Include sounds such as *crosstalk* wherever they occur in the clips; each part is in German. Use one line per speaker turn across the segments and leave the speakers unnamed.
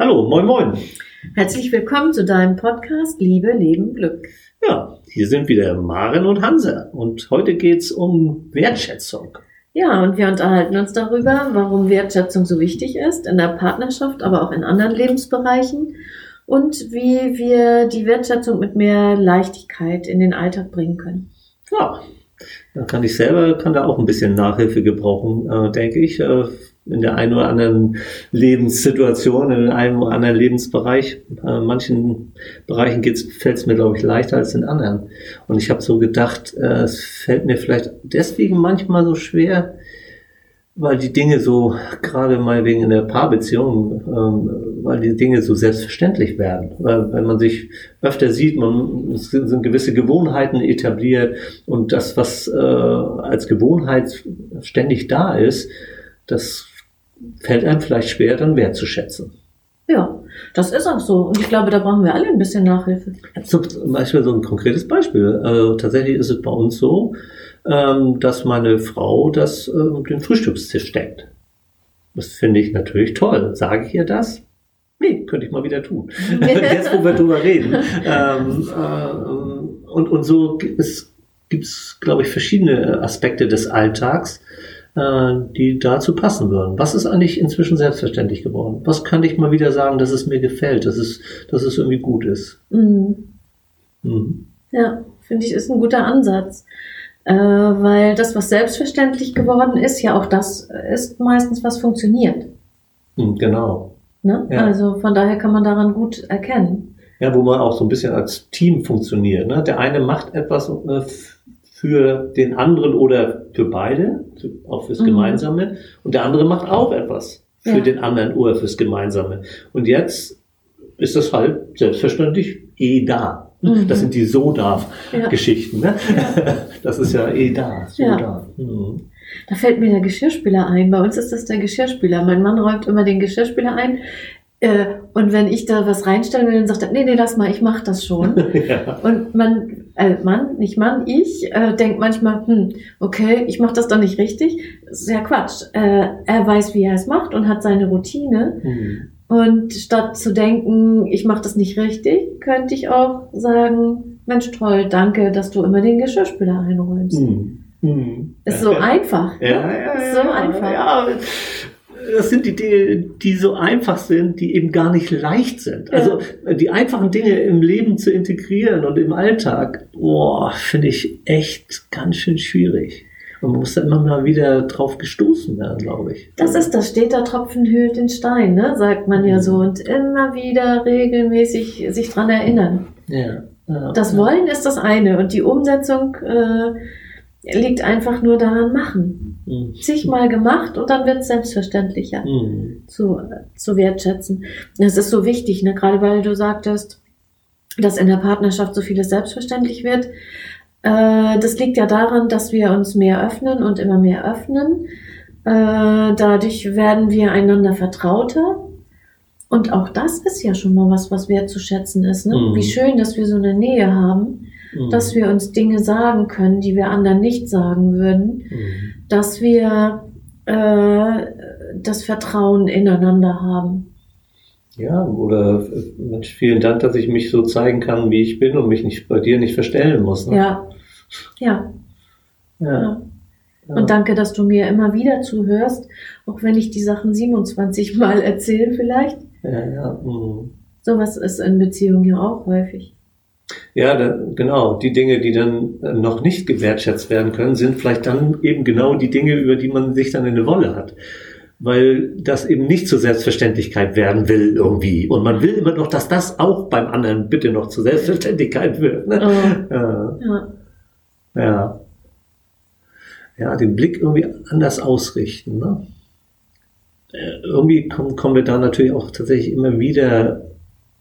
Hallo, moin moin.
Herzlich willkommen zu deinem Podcast Liebe, Leben, Glück.
Ja, hier sind wieder Maren und Hansa und heute geht's um Wertschätzung.
Ja, und wir unterhalten uns darüber, warum Wertschätzung so wichtig ist in der Partnerschaft, aber auch in anderen Lebensbereichen und wie wir die Wertschätzung mit mehr Leichtigkeit in den Alltag bringen können.
Ja, da kann ich selber, kann da auch ein bisschen Nachhilfe gebrauchen, äh, denke ich. Äh, in der einen oder anderen Lebenssituation, in einem oder anderen Lebensbereich. In äh, manchen Bereichen fällt es mir, glaube ich, leichter als in anderen. Und ich habe so gedacht, äh, es fällt mir vielleicht deswegen manchmal so schwer, weil die Dinge so, gerade mal wegen in der Paarbeziehung, ähm, weil die Dinge so selbstverständlich werden. Weil wenn man sich öfter sieht, man es sind gewisse Gewohnheiten etabliert und das, was äh, als Gewohnheit ständig da ist, das fällt einem vielleicht schwer, dann wertzuschätzen.
Ja, das ist auch so. Und ich glaube, da brauchen wir alle ein bisschen Nachhilfe.
Zum Beispiel so ein konkretes Beispiel. Also tatsächlich ist es bei uns so, ähm, dass meine Frau das äh, den Frühstückstisch deckt. Das finde ich natürlich toll. Sage ich ihr das? Nee, könnte ich mal wieder tun. *laughs* Jetzt, wo wir drüber reden. Ähm, äh, und, und so gibt es, glaube ich, verschiedene Aspekte des Alltags, die dazu passen würden. Was ist eigentlich inzwischen selbstverständlich geworden? Was kann ich mal wieder sagen, dass es mir gefällt, dass es, dass es irgendwie gut ist?
Mhm. Mhm. Ja, finde ich, ist ein guter Ansatz. Äh, weil das, was selbstverständlich geworden ist, ja auch das ist meistens, was funktioniert.
Mhm, genau.
Ne? Ja. Also von daher kann man daran gut erkennen.
Ja, wo man auch so ein bisschen als Team funktioniert. Ne? Der eine macht etwas äh, für den anderen oder für beide, auch fürs mhm. Gemeinsame. Und der andere macht auch etwas für ja. den anderen oder fürs Gemeinsame. Und jetzt ist das halt selbstverständlich eh da. Mhm. Das sind die So-Darf-Geschichten. Ne? Ja. *laughs* Das ist ja eh da, so ja. da. Mhm.
Da fällt mir der Geschirrspüler ein. Bei uns ist das der Geschirrspüler. Mein Mann räumt immer den Geschirrspüler ein. Äh, und wenn ich da was reinstellen will, dann sagt er, nee, nee, lass mal, ich mach das schon. *laughs* ja. Und man, äh, Mann, nicht Mann, ich, äh, denkt manchmal, hm, okay, ich mach das doch nicht richtig. Das ist ja Quatsch. Äh, er weiß, wie er es macht und hat seine Routine. Mhm. Und statt zu denken, ich mach das nicht richtig, könnte ich auch sagen, Mensch, toll, danke, dass du immer den Geschirrspüler einräumst. Mhm. Mhm. Ist so *laughs* einfach.
Ja, ne? ja, ja, so einfach. Ja das sind die Dinge, die so einfach sind, die eben gar nicht leicht sind. Ja. Also die einfachen Dinge im Leben zu integrieren und im Alltag, boah, finde ich echt ganz schön schwierig. Und man muss da immer mal wieder drauf gestoßen werden, glaube ich.
Das ist das, steht der Tropfen höhlt den Stein, ne? sagt man ja so. Und immer wieder regelmäßig sich dran erinnern. Ja. ja das Wollen ist das eine und die Umsetzung äh, liegt einfach nur daran machen. Mhm. Zigmal gemacht und dann wird es selbstverständlicher mhm. zu, zu wertschätzen. Das ist so wichtig, ne? gerade weil du sagtest, dass in der Partnerschaft so vieles selbstverständlich wird. Äh, das liegt ja daran, dass wir uns mehr öffnen und immer mehr öffnen. Äh, dadurch werden wir einander vertrauter. Und auch das ist ja schon mal was, was wertzuschätzen ist. Ne? Mhm. Wie schön, dass wir so eine Nähe haben mhm. dass wir uns Dinge sagen können, die wir anderen nicht sagen würden, mhm. dass wir äh, das Vertrauen ineinander haben.
Ja, oder Mensch, vielen Dank, dass ich mich so zeigen kann, wie ich bin und mich nicht bei dir nicht verstellen muss.
Ne? Ja. ja. Ja. ja. Und danke, dass du mir immer wieder zuhörst, auch wenn ich die Sachen 27 Mal erzähle vielleicht.
Ja, ja. Mhm.
Sowas ist in Beziehungen ja auch häufig.
Ja, da, genau. Die Dinge, die dann äh, noch nicht gewertschätzt werden können, sind vielleicht dann eben genau die Dinge, über die man sich dann in eine Wolle hat. Weil das eben nicht zur Selbstverständlichkeit werden will irgendwie. Und man will immer noch, dass das auch beim anderen bitte noch zur Selbstverständlichkeit wird. Ne? Oh. Ja. ja. ja. Ja, den Blick irgendwie anders ausrichten. Ne? Äh, irgendwie kommen, kommen wir da natürlich auch tatsächlich immer wieder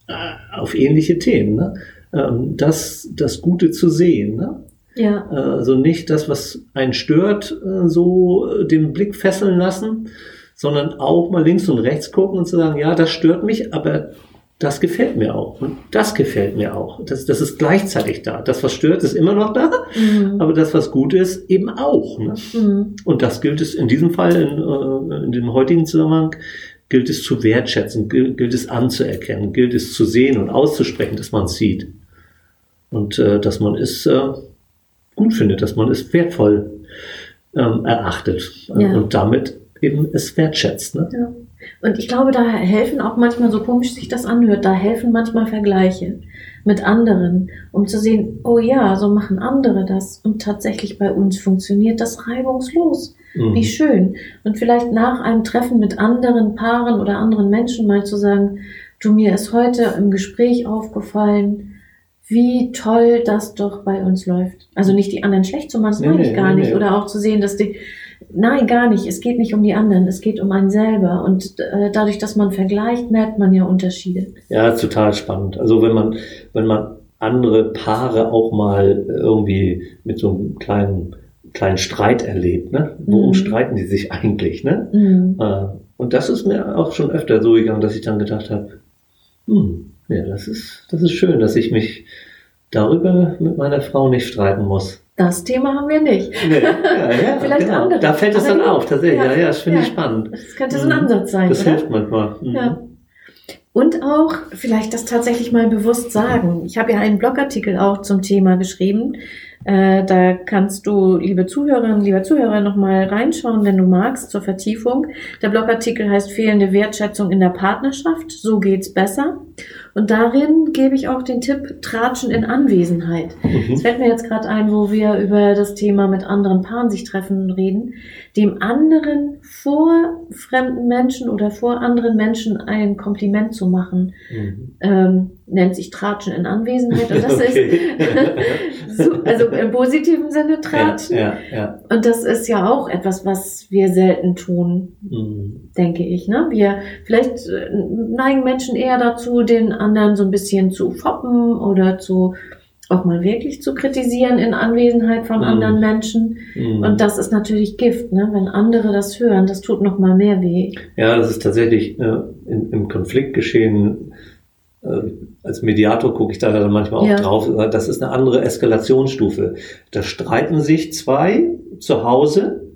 äh, auf ähnliche Themen. Ne? Ähm, das, das Gute zu sehen. Ne? Ja. Also nicht das, was einen stört, äh, so äh, den Blick fesseln lassen, sondern auch mal links und rechts gucken und zu sagen, ja, das stört mich, aber das gefällt mir auch. Und das gefällt mir auch. Das, das ist gleichzeitig da. Das, was stört, ist immer noch da, mhm. aber das, was gut ist, eben auch. Ne? Mhm. Und das gilt es in diesem Fall, in, äh, in dem heutigen Zusammenhang, gilt es zu wertschätzen, gilt, gilt es anzuerkennen, gilt es zu sehen und auszusprechen, dass man es sieht. Und äh, dass man es äh, gut findet, dass man es wertvoll ähm, erachtet ja. und damit eben es wertschätzt. Ne?
Ja. Und ich glaube, da helfen auch manchmal, so komisch sich das anhört, da helfen manchmal Vergleiche mit anderen, um zu sehen, oh ja, so machen andere das und tatsächlich bei uns funktioniert das reibungslos. Mhm. Wie schön. Und vielleicht nach einem Treffen mit anderen Paaren oder anderen Menschen mal zu sagen, du mir ist heute im Gespräch aufgefallen, wie toll das doch bei uns läuft. Also nicht die anderen schlecht zu machen, das nee, meine ich gar nee, nicht. Oder auch zu sehen, dass die, nein, gar nicht. Es geht nicht um die anderen, es geht um einen selber. Und äh, dadurch, dass man vergleicht, merkt man ja Unterschiede.
Ja, total spannend. Also wenn man, wenn man andere Paare auch mal irgendwie mit so einem kleinen, kleinen Streit erlebt, ne? Worum mhm. streiten die sich eigentlich, ne? Mhm. Äh, und das ist mir auch schon öfter so gegangen, dass ich dann gedacht habe, hm, ja, das ist, das ist schön, dass ich mich darüber mit meiner Frau nicht streiten muss.
Das Thema haben wir nicht. Nee,
ja, ja, *laughs* Vielleicht genau. andere. Da fällt es dann auf, tatsächlich. Ja, ja, das finde ich spannend.
Das könnte so ein mhm. Ansatz sein.
Das oder? hilft manchmal.
Mhm. Ja. Und auch vielleicht das tatsächlich mal bewusst sagen. Ich habe ja einen Blogartikel auch zum Thema geschrieben. Äh, da kannst du, liebe Zuhörerinnen, lieber Zuhörer, nochmal reinschauen, wenn du magst, zur Vertiefung. Der Blogartikel heißt Fehlende Wertschätzung in der Partnerschaft. So geht's besser. Und darin gebe ich auch den Tipp Tratschen in Anwesenheit. Mhm. Es fällt mir jetzt gerade ein, wo wir über das Thema mit anderen Paaren sich treffen reden, dem anderen vor fremden Menschen oder vor anderen Menschen ein Kompliment zu machen. Mhm. Ähm, nennt sich Tratschen in Anwesenheit. Und das okay. ist *laughs* so, also im positiven Sinne Tratschen. Ja, ja, ja. Und das ist ja auch etwas, was wir selten tun, mhm. denke ich. Ne? Wir vielleicht äh, neigen Menschen eher dazu, den anderen so ein bisschen zu foppen oder zu auch mal wirklich zu kritisieren in Anwesenheit von mm. anderen Menschen. Mm. Und das ist natürlich Gift, ne? wenn andere das hören, das tut noch mal mehr weh.
Ja, das ist tatsächlich äh, in, im Konfliktgeschehen. Äh, als Mediator gucke ich da dann manchmal auch ja. drauf. Das ist eine andere Eskalationsstufe. Da streiten sich zwei zu Hause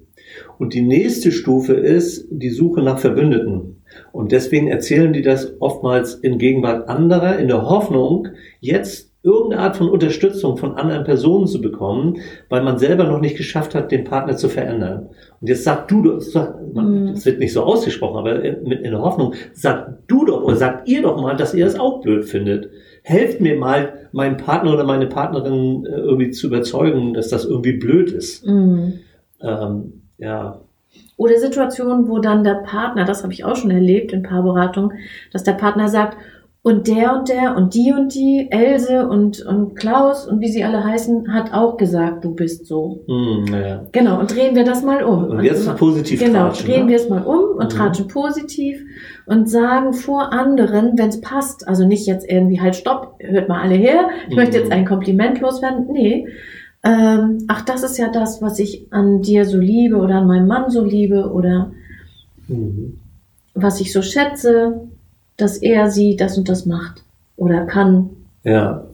und die nächste Stufe ist die Suche nach Verbündeten. Und deswegen erzählen die das oftmals in Gegenwart anderer, in der Hoffnung, jetzt irgendeine Art von Unterstützung von anderen Personen zu bekommen, weil man selber noch nicht geschafft hat, den Partner zu verändern. Und jetzt sag du, das mhm. wird nicht so ausgesprochen, aber mit in der Hoffnung, sag du doch oder sagt ihr doch mal, dass ihr das auch blöd findet. Helft mir mal, meinen Partner oder meine Partnerin äh, irgendwie zu überzeugen, dass das irgendwie blöd ist. Mhm. Ähm, ja.
Oder Situationen, wo dann der Partner, das habe ich auch schon erlebt in Paarberatung, dass der Partner sagt, und der und der und die und die, Else und, und Klaus und wie sie alle heißen, hat auch gesagt, du bist so.
Mm, ja.
Genau, und drehen wir das mal um.
Und jetzt und, positiv
Genau, tratschen, drehen ne? wir es mal um und mhm. tratschen positiv und sagen vor anderen, wenn es passt, also nicht jetzt irgendwie halt stopp, hört mal alle her, ich mhm. möchte jetzt ein Kompliment loswerden. Nee, ähm, ach, das ist ja das, was ich an dir so liebe oder an meinem Mann so liebe oder mhm. was ich so schätze dass er sie das und das macht oder kann.
Ja.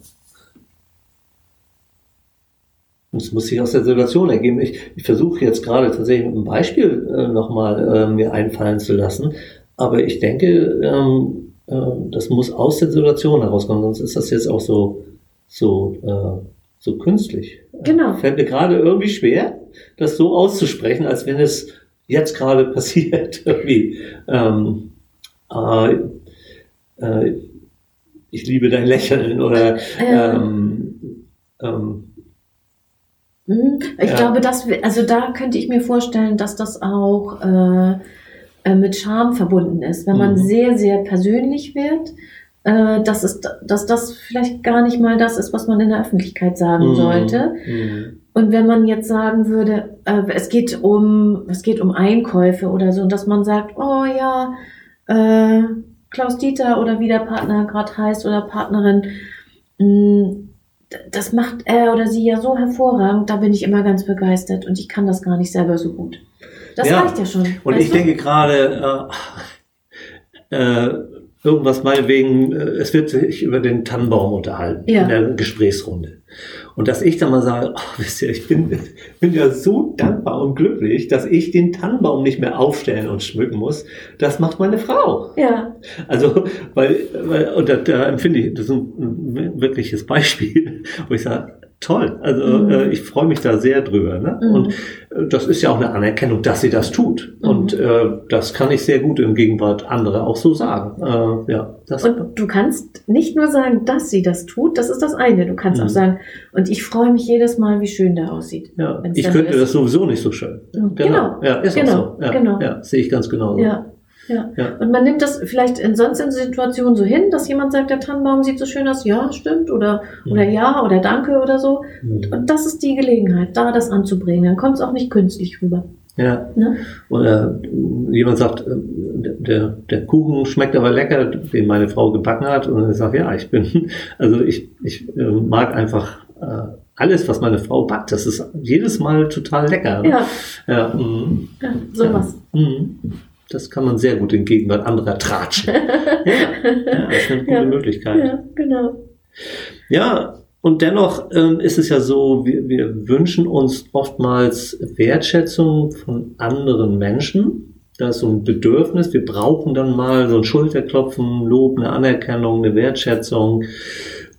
Und es muss sich aus der Situation ergeben. Ich, ich versuche jetzt gerade tatsächlich ein Beispiel äh, nochmal äh, mir einfallen zu lassen, aber ich denke, ähm, äh, das muss aus der Situation herauskommen, sonst ist das jetzt auch so, so, äh, so künstlich.
Genau.
Fällt mir gerade irgendwie schwer, das so auszusprechen, als wenn es jetzt gerade *laughs* passiert. irgendwie. Ähm, äh, äh, ich liebe dein Lächeln oder ähm, ähm,
mhm. ich ja. glaube, dass wir, also da könnte ich mir vorstellen, dass das auch äh, äh mit Charme verbunden ist, wenn man mhm. sehr, sehr persönlich wird. Äh, dass, es, dass das vielleicht gar nicht mal das ist, was man in der Öffentlichkeit sagen mhm. sollte. Mhm. Und wenn man jetzt sagen würde, äh, es geht um, es geht um Einkäufe oder so, und dass man sagt, oh ja, äh, Klaus Dieter oder wie der Partner gerade heißt oder Partnerin, mm, das macht er oder sie ja so hervorragend, da bin ich immer ganz begeistert und ich kann das gar nicht selber so gut. Das ja. reicht ja schon.
Und ich du? denke gerade, äh, äh, irgendwas mal wegen, äh, es wird sich über den Tannenbaum unterhalten ja. in der Gesprächsrunde. Und dass ich dann mal sage, oh, wisst ihr, ich bin, bin ja so dankbar und glücklich, dass ich den Tannenbaum nicht mehr aufstellen und schmücken muss. Das macht meine Frau.
Ja.
Also, weil, weil und da, da empfinde ich, das ist ein wirkliches Beispiel, wo ich sage, toll. Also mhm. äh, ich freue mich da sehr drüber. Ne? Mhm. Und äh, das ist ja auch eine Anerkennung, dass sie das tut. Mhm. Und äh, das kann ich sehr gut im Gegenwart andere auch so sagen. Äh, ja,
das und du kannst nicht nur sagen, dass sie das tut, das ist das eine. Du kannst auch mhm. sagen, und ich freue mich jedes Mal, wie schön der aussieht.
Ja, ich könnte ist. das sowieso nicht so schön.
Mhm. Genau. genau.
Ja, ist genau. auch so. Ja, genau. Ja, sehe ich ganz genauso.
Ja. Ja. ja. Und man nimmt das vielleicht in sonst in Situationen so hin, dass jemand sagt, der Tannenbaum sieht so schön aus, ja, stimmt, oder, mhm. oder ja, oder danke oder so. Mhm. Und das ist die Gelegenheit, da das anzubringen. Dann kommt es auch nicht künstlich rüber.
Ja. Ne? Oder jemand sagt, äh, der, der Kuchen schmeckt aber lecker, den meine Frau gebacken hat. Und ich sage, ja, ich bin, *laughs* also ich, ich äh, mag einfach äh, alles, was meine Frau backt. Das ist jedes Mal total lecker.
Ne? Ja. Ja, mm. ja sowas. Ja. Mm.
Das kann man sehr gut in Gegenwart anderer tratschen. *laughs* ja, ja, das ist eine gute ja, Möglichkeit.
Ja, genau.
Ja, und dennoch ähm, ist es ja so, wir, wir wünschen uns oftmals Wertschätzung von anderen Menschen. Da ist so ein Bedürfnis. Wir brauchen dann mal so ein Schulterklopfen, Lob, eine Anerkennung, eine Wertschätzung.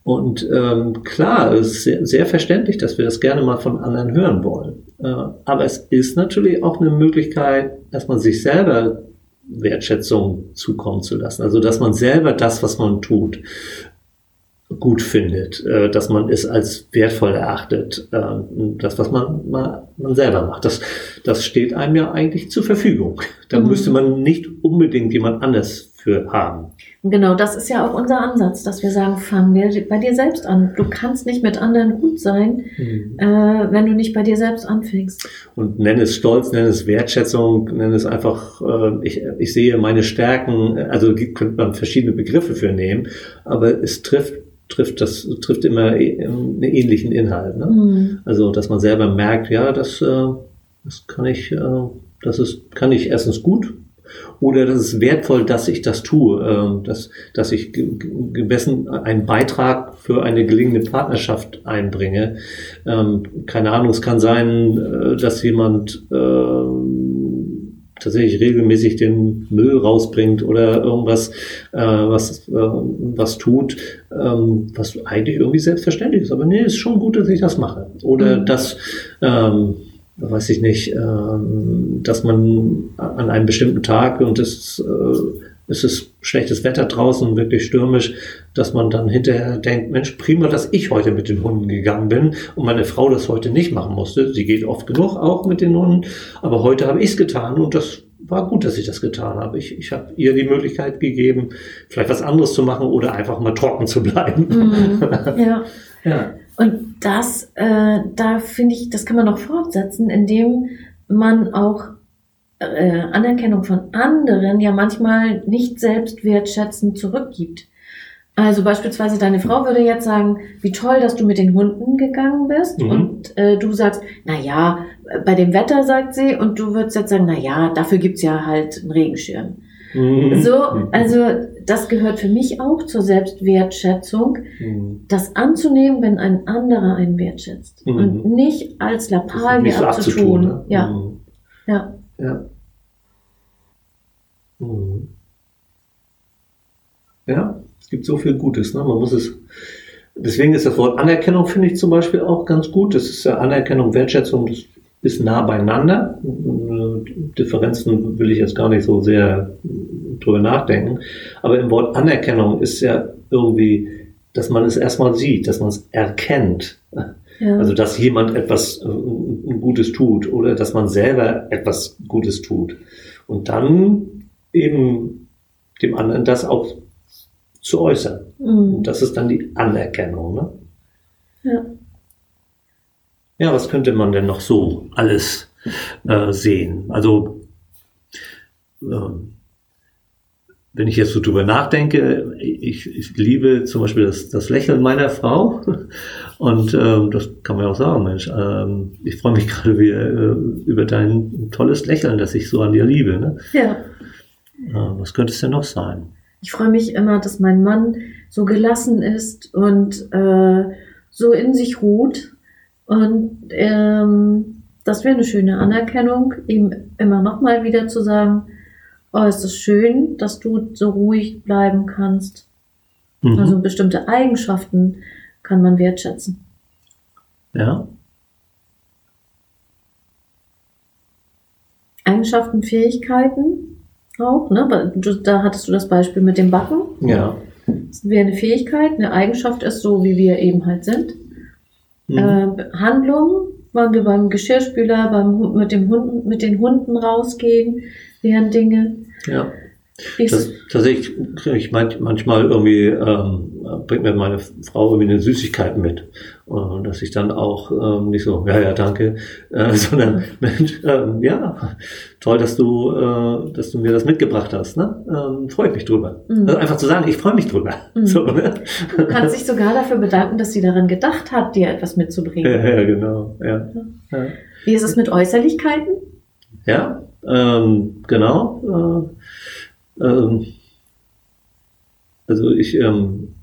Und ähm, klar, es ist sehr, sehr, verständlich, dass wir das gerne mal von anderen hören wollen. Äh, aber es ist natürlich auch eine Möglichkeit, dass man sich selber Wertschätzung zukommen zu lassen. Also dass man selber das, was man tut, gut findet, äh, dass man es als wertvoll erachtet, äh, das, was man, man, man selber macht. Das, das steht einem ja eigentlich zur Verfügung. Da mhm. müsste man nicht unbedingt jemand anders für haben.
Genau, das ist ja auch unser Ansatz, dass wir sagen, fang dir bei dir selbst an. Du kannst nicht mit anderen gut sein, mhm. äh, wenn du nicht bei dir selbst anfängst.
Und nenn es Stolz, nenn es Wertschätzung, nenn es einfach, äh, ich, ich sehe meine Stärken, also könnte man verschiedene Begriffe für nehmen, aber es trifft trifft das trifft immer e, einen ähnlichen Inhalt. Ne? Mhm. Also dass man selber merkt, ja, das, äh, das kann ich, äh, das ist, kann ich erstens gut oder das ist wertvoll, dass ich das tue, ähm, dass, dass ich gemessen einen Beitrag für eine gelingende Partnerschaft einbringe. Ähm, keine Ahnung, es kann sein, äh, dass jemand ähm, tatsächlich regelmäßig den Müll rausbringt oder irgendwas, äh, was, äh, was tut, was eigentlich irgendwie selbstverständlich ist. Aber nee, ist schon gut, dass ich das mache. Oder mhm. dass, weiß ich nicht, ähm, dass man an einem bestimmten Tag und es, äh, es ist schlechtes Wetter draußen, wirklich stürmisch, dass man dann hinterher denkt, Mensch, prima, dass ich heute mit den Hunden gegangen bin und meine Frau das heute nicht machen musste. Sie geht oft genug auch mit den Hunden, aber heute habe ich es getan und das war gut, dass ich das getan habe. Ich, ich habe ihr die Möglichkeit gegeben, vielleicht was anderes zu machen oder einfach mal trocken zu bleiben.
Mhm, *laughs* ja. ja. Und das, äh, da finde ich, das kann man noch fortsetzen, indem man auch äh, Anerkennung von anderen ja manchmal nicht selbst wertschätzend zurückgibt. Also beispielsweise deine Frau würde jetzt sagen, wie toll, dass du mit den Hunden gegangen bist mhm. und äh, du sagst, na ja, bei dem Wetter sagt sie und du würdest jetzt sagen, na ja, dafür gibt's ja halt einen Regenschirm. Mhm. So, also das gehört für mich auch zur Selbstwertschätzung, mhm. das anzunehmen, wenn ein anderer einen wertschätzt mhm. und nicht als Lappalie so abzutun. Ne? Ja.
Ja. Ja. Ja, es gibt so viel Gutes. Ne? Man muss es. Deswegen ist das Wort Anerkennung, finde ich zum Beispiel auch ganz gut. Das ist ja Anerkennung, Wertschätzung, das ist nah beieinander. Differenzen will ich jetzt gar nicht so sehr drüber nachdenken. Aber im Wort Anerkennung ist ja irgendwie, dass man es erstmal sieht, dass man es erkennt. Ja. Also, dass jemand etwas äh, Gutes tut oder dass man selber etwas Gutes tut. Und dann eben dem anderen das auch zu äußern. Mhm. Und das ist dann die Anerkennung. Ne? Ja. Ja, was könnte man denn noch so alles äh, sehen? Also, ähm, wenn ich jetzt so drüber nachdenke, ich, ich liebe zum Beispiel das, das Lächeln meiner Frau *laughs* und ähm, das kann man ja auch sagen, Mensch, ähm, ich freue mich *laughs* gerade wieder äh, über dein tolles Lächeln, das ich so an dir liebe. Ne?
Ja.
Äh, was könnte es denn noch sein?
Ich freue mich immer, dass mein Mann so gelassen ist und äh, so in sich ruht und ähm, das wäre eine schöne Anerkennung, ihm immer noch mal wieder zu sagen, oh, ist es schön, dass du so ruhig bleiben kannst. Mhm. Also bestimmte Eigenschaften kann man wertschätzen.
Ja.
Eigenschaften, Fähigkeiten auch, ne? Da hattest du das Beispiel mit dem Backen.
Ja.
Das wäre eine Fähigkeit, eine Eigenschaft ist so, wie wir eben halt sind. Mhm. Äh, Handlung waren wir beim Geschirrspüler, beim, mit, dem Hunden, mit den Hunden rausgehen, wären Dinge.
Ja. Das, tatsächlich kriege ich manchmal irgendwie, ähm, bringt mir meine Frau irgendwie eine Süßigkeiten mit. Und dass ich dann auch ähm, nicht so, ja, ja, danke, äh, *laughs* sondern Mensch, ähm, ja, toll, dass du, äh, dass du mir das mitgebracht hast. Ne? Ähm, freue ich mich drüber. Mhm. Also einfach zu sagen, ich freue mich drüber. Mhm. So,
ne? Du kannst dich sogar dafür bedanken, dass sie daran gedacht hat, dir etwas mitzubringen.
Ja, ja genau. Ja. ja.
Wie ist es mit Äußerlichkeiten?
Ja, ähm, genau. Äh, ähm, also ich, ähm,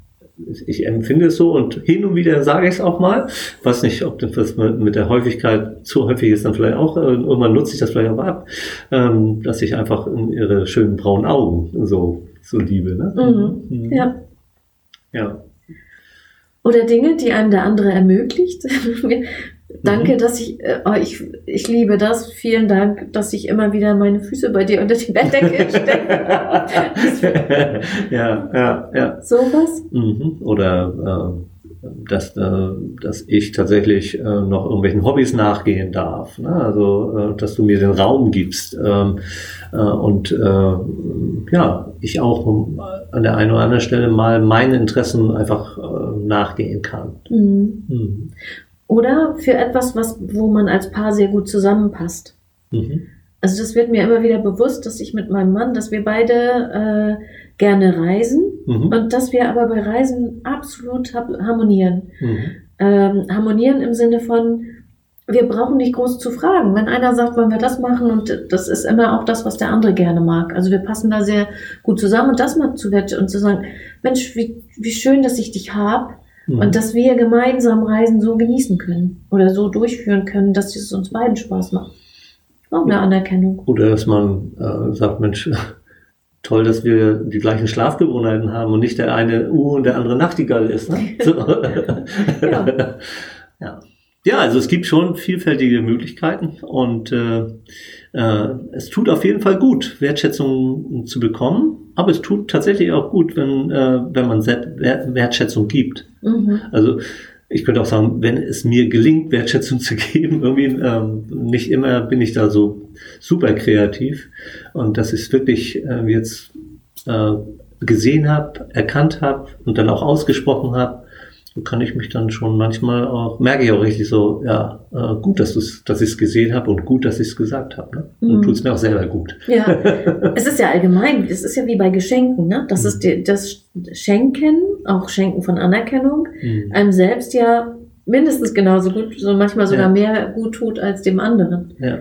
ich empfinde es so und hin und wieder sage ich es auch mal. Weiß nicht, ob das mit der Häufigkeit zu häufig ist, dann vielleicht auch. Äh, irgendwann nutze ich das vielleicht auch ab, ähm, dass ich einfach in ihre schönen braunen Augen so, so liebe. Ne?
Mhm. Mhm. Ja.
Ja.
Oder Dinge, die einem der andere ermöglicht. *laughs* Danke, mhm. dass ich, äh, oh, ich, ich liebe das. Vielen Dank, dass ich immer wieder meine Füße bei dir unter die Bettdecke *laughs*
stecke. ja, ja, ja.
Sowas?
Mhm. Oder äh, dass, äh, dass ich tatsächlich äh, noch irgendwelchen Hobbys nachgehen darf. Ne? Also, äh, dass du mir den Raum gibst. Ähm, äh, und ja, ich auch an der einen oder anderen Stelle mal meinen Interessen einfach nachgehen kann.
Mhm. Mhm. Oder für etwas, was, wo man als Paar sehr gut zusammenpasst. Mhm. Also das wird mir immer wieder bewusst, dass ich mit meinem Mann, dass wir beide äh, gerne reisen mhm. und dass wir aber bei Reisen absolut harmonieren. Mhm. Ähm, harmonieren im Sinne von, wir brauchen nicht groß zu fragen. Wenn einer sagt, wollen wir das machen und das ist immer auch das, was der andere gerne mag. Also wir passen da sehr gut zusammen und das mal zu und zu sagen, Mensch, wie, wie schön, dass ich dich hab Mhm. Und dass wir gemeinsam Reisen so genießen können oder so durchführen können, dass es uns beiden Spaß macht. Auch eine Anerkennung.
Oder dass man äh, sagt, Mensch, *laughs* toll, dass wir die gleichen Schlafgewohnheiten haben und nicht der eine U und der andere Nachtigall ist. Ne? *laughs* So. ja. *laughs* ja. Ja, also es gibt schon vielfältige Möglichkeiten und äh, äh, es tut auf jeden Fall gut, Wertschätzung zu bekommen, aber es tut tatsächlich auch gut, wenn, äh, wenn man Wertschätzung gibt. Mhm. Also ich könnte auch sagen, wenn es mir gelingt, Wertschätzung *laughs* zu geben, irgendwie ähm, nicht immer bin ich da so super kreativ und dass ich es wirklich äh, jetzt äh, gesehen habe, erkannt habe und dann auch ausgesprochen habe, kann ich mich dann schon manchmal auch, merke ich auch richtig so, ja, äh, gut, dass, dass ich es gesehen habe und gut, dass ich es gesagt habe. Ne? Und mhm. tut es mir auch selber gut.
Ja, *laughs* es ist ja allgemein, es ist ja wie bei Geschenken, ne? Das mhm. ist die, das Schenken, auch Schenken von Anerkennung, mhm. einem selbst ja mindestens genauso gut, so manchmal sogar ja. mehr gut tut als dem anderen.
Ja.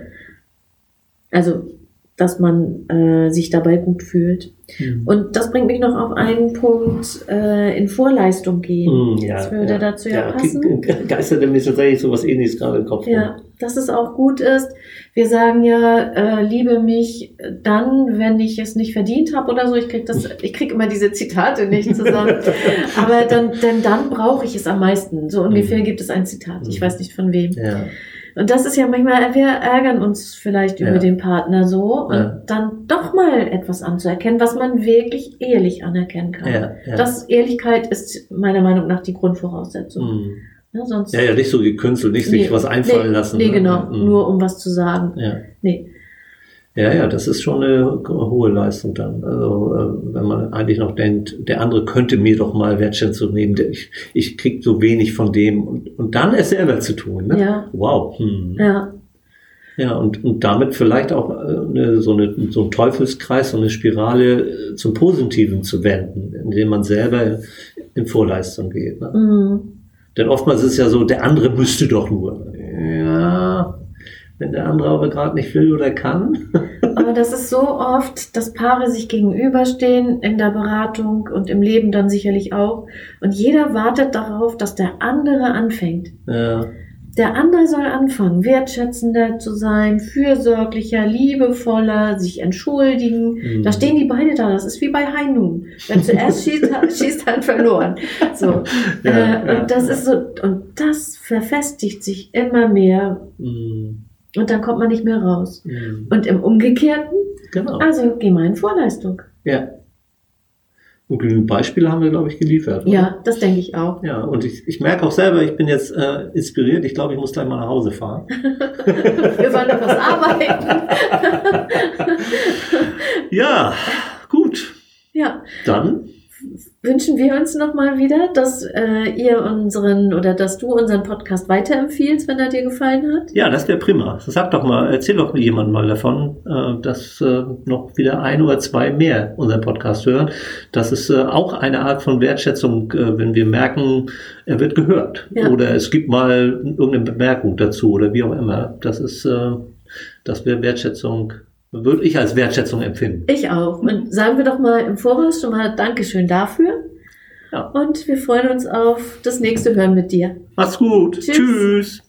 Also dass man äh, sich dabei gut fühlt. Mhm. Und das bringt mich noch auf einen Punkt äh, in Vorleistung gehen.
Mhm, ja,
das würde
ja,
dazu ja, ja passen.
Geistert mir tatsächlich so was ähnliches gerade im Kopf.
Ja, dass es auch gut ist. Wir sagen ja, äh, liebe mich dann, wenn ich es nicht verdient habe oder so. Ich krieg das, *laughs* ich krieg immer diese Zitate nicht zusammen. *laughs* Aber dann, denn dann brauche ich es am meisten. So ungefähr mhm. gibt es ein Zitat. Ich mhm. weiß nicht von wem.
Ja.
Und das ist ja manchmal, wir ärgern uns vielleicht über ja. den Partner so und ja. dann doch mal etwas anzuerkennen, was man wirklich ehrlich anerkennen kann. Ja, das Ehrlichkeit ist meiner Meinung nach die Grundvoraussetzung. Mhm.
Ja, sonst, ja, ja, nicht so gekünstelt, nicht sich was einfallen
nee,
lassen.
Nee, ne? genau, mhm. nur um was zu sagen.
Ja.
Nee.
Ja, ja, das ist schon eine hohe Leistung dann. Also äh, wenn man eigentlich noch denkt, der andere könnte mir doch mal Wertschätzung nehmen, ich, ich krieg so wenig von dem und, und dann es selber zu tun. Ne?
Ja.
Wow. Hm.
Ja.
Ja, und, und damit vielleicht auch äh, eine, so, eine, so ein Teufelskreis, so eine Spirale äh, zum Positiven zu wenden, indem man selber in Vorleistung geht. Ne? Mhm. Denn oftmals ist es ja so, der andere müsste doch nur. Ja, wenn der andere aber gerade nicht will oder kann. *laughs*
aber das ist so oft, dass Paare sich gegenüberstehen in der Beratung und im Leben dann sicherlich auch. Und jeder wartet darauf, dass der andere anfängt. Ja. Der andere soll anfangen, wertschätzender zu sein, fürsorglicher, liebevoller, sich entschuldigen. Mhm. Da stehen die beide da. Das ist wie bei Hainun. Wer zuerst *laughs* schießt, schießt dann verloren. So. Ja, äh, ja, und das ist so, und das verfestigt sich immer mehr. Mhm. Und dann kommt man nicht mehr raus. Mhm. Und im Umgekehrten, genau. also geh mal in Vorleistung.
Ja. Und genügend Beispiele haben wir, glaube ich, geliefert.
Oder? Ja, das denke ich auch.
Ja, und ich, ich merke auch selber, ich bin jetzt äh, inspiriert. Ich glaube, ich muss gleich mal nach Hause fahren. *laughs*
wir wollen noch was arbeiten. *laughs*
ja, gut.
Ja.
Dann
wünschen wir uns nochmal wieder, dass äh, ihr unseren oder dass du unseren Podcast weiterempfiehlst, wenn er dir gefallen hat.
Ja, das wäre prima. Sag doch mal, erzähl doch jemand mal davon, äh, dass äh, noch wieder ein oder zwei mehr unseren Podcast hören. Das ist äh, auch eine Art von Wertschätzung, äh, wenn wir merken, er wird gehört. Ja. Oder es gibt mal irgendeine Bemerkung dazu oder wie auch immer. Das ist, äh, das wäre Wertschätzung würde ich als Wertschätzung empfinden.
Ich auch. Und sagen wir doch mal im Voraus schon mal Dankeschön dafür. Ja. Und wir freuen uns auf das nächste Hören mit dir.
Mach's gut. Tschüss. Tschüss.